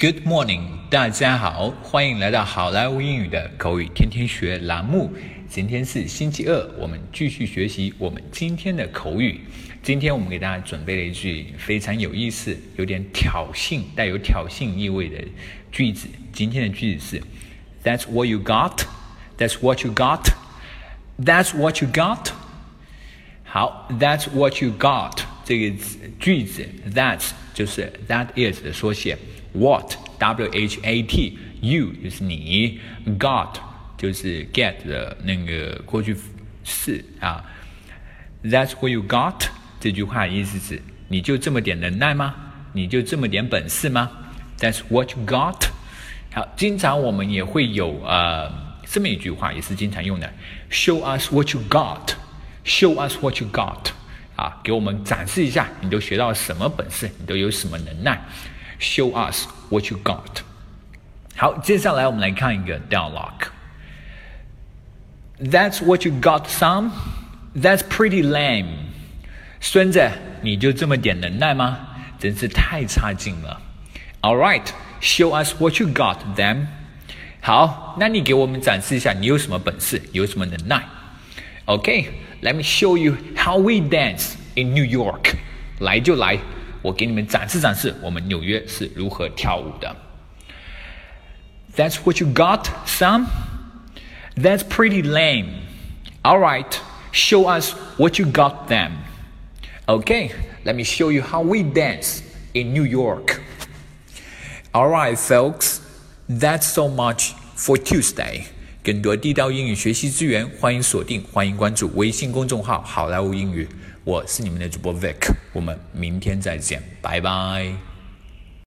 Good morning，大家好，欢迎来到好莱坞英语的口语天天学栏目。今天是星期二，我们继续学习我们今天的口语。今天我们给大家准备了一句非常有意思、有点挑衅、带有挑衅意味的句子。今天的句子是：That's what you got. That's what you got. That's what you got. 好，That's what you got 这个句子 That's 就是 That is 的缩写。What W H A T you 就是你，got 就是 get 的那个过去式啊。That's what you got 这句话意思是你就这么点能耐吗？你就这么点本事吗？That's what you got。好，经常我们也会有呃这么一句话，也是经常用的，Show us what you got。Show us what you got。 啊，给我们展示一下，你都学到什么本事，你都有什么能耐。Show us what you got。好，接下来我们来看一个 dialogue。That's what you got, son. That's pretty lame. 孙子，你就这么点能耐吗？真是太差劲了。All right, show us what you got, then. 好，那你给我们展示一下你有什么本事，有什么能耐。Okay, let me show you how we dance in New York. 来就来。我给你们展示展示我们纽约是如何跳舞的。That's what you got, son? That's pretty lame. All right, show us what you got then. Okay, let me show you how we dance in New York. All right, folks, that's so much for Tuesday. 更多地道英语学习资源，欢迎锁定，欢迎关注微信公众号“好莱坞英语”。我是你们的主播 Vic，我们明天再见，拜拜。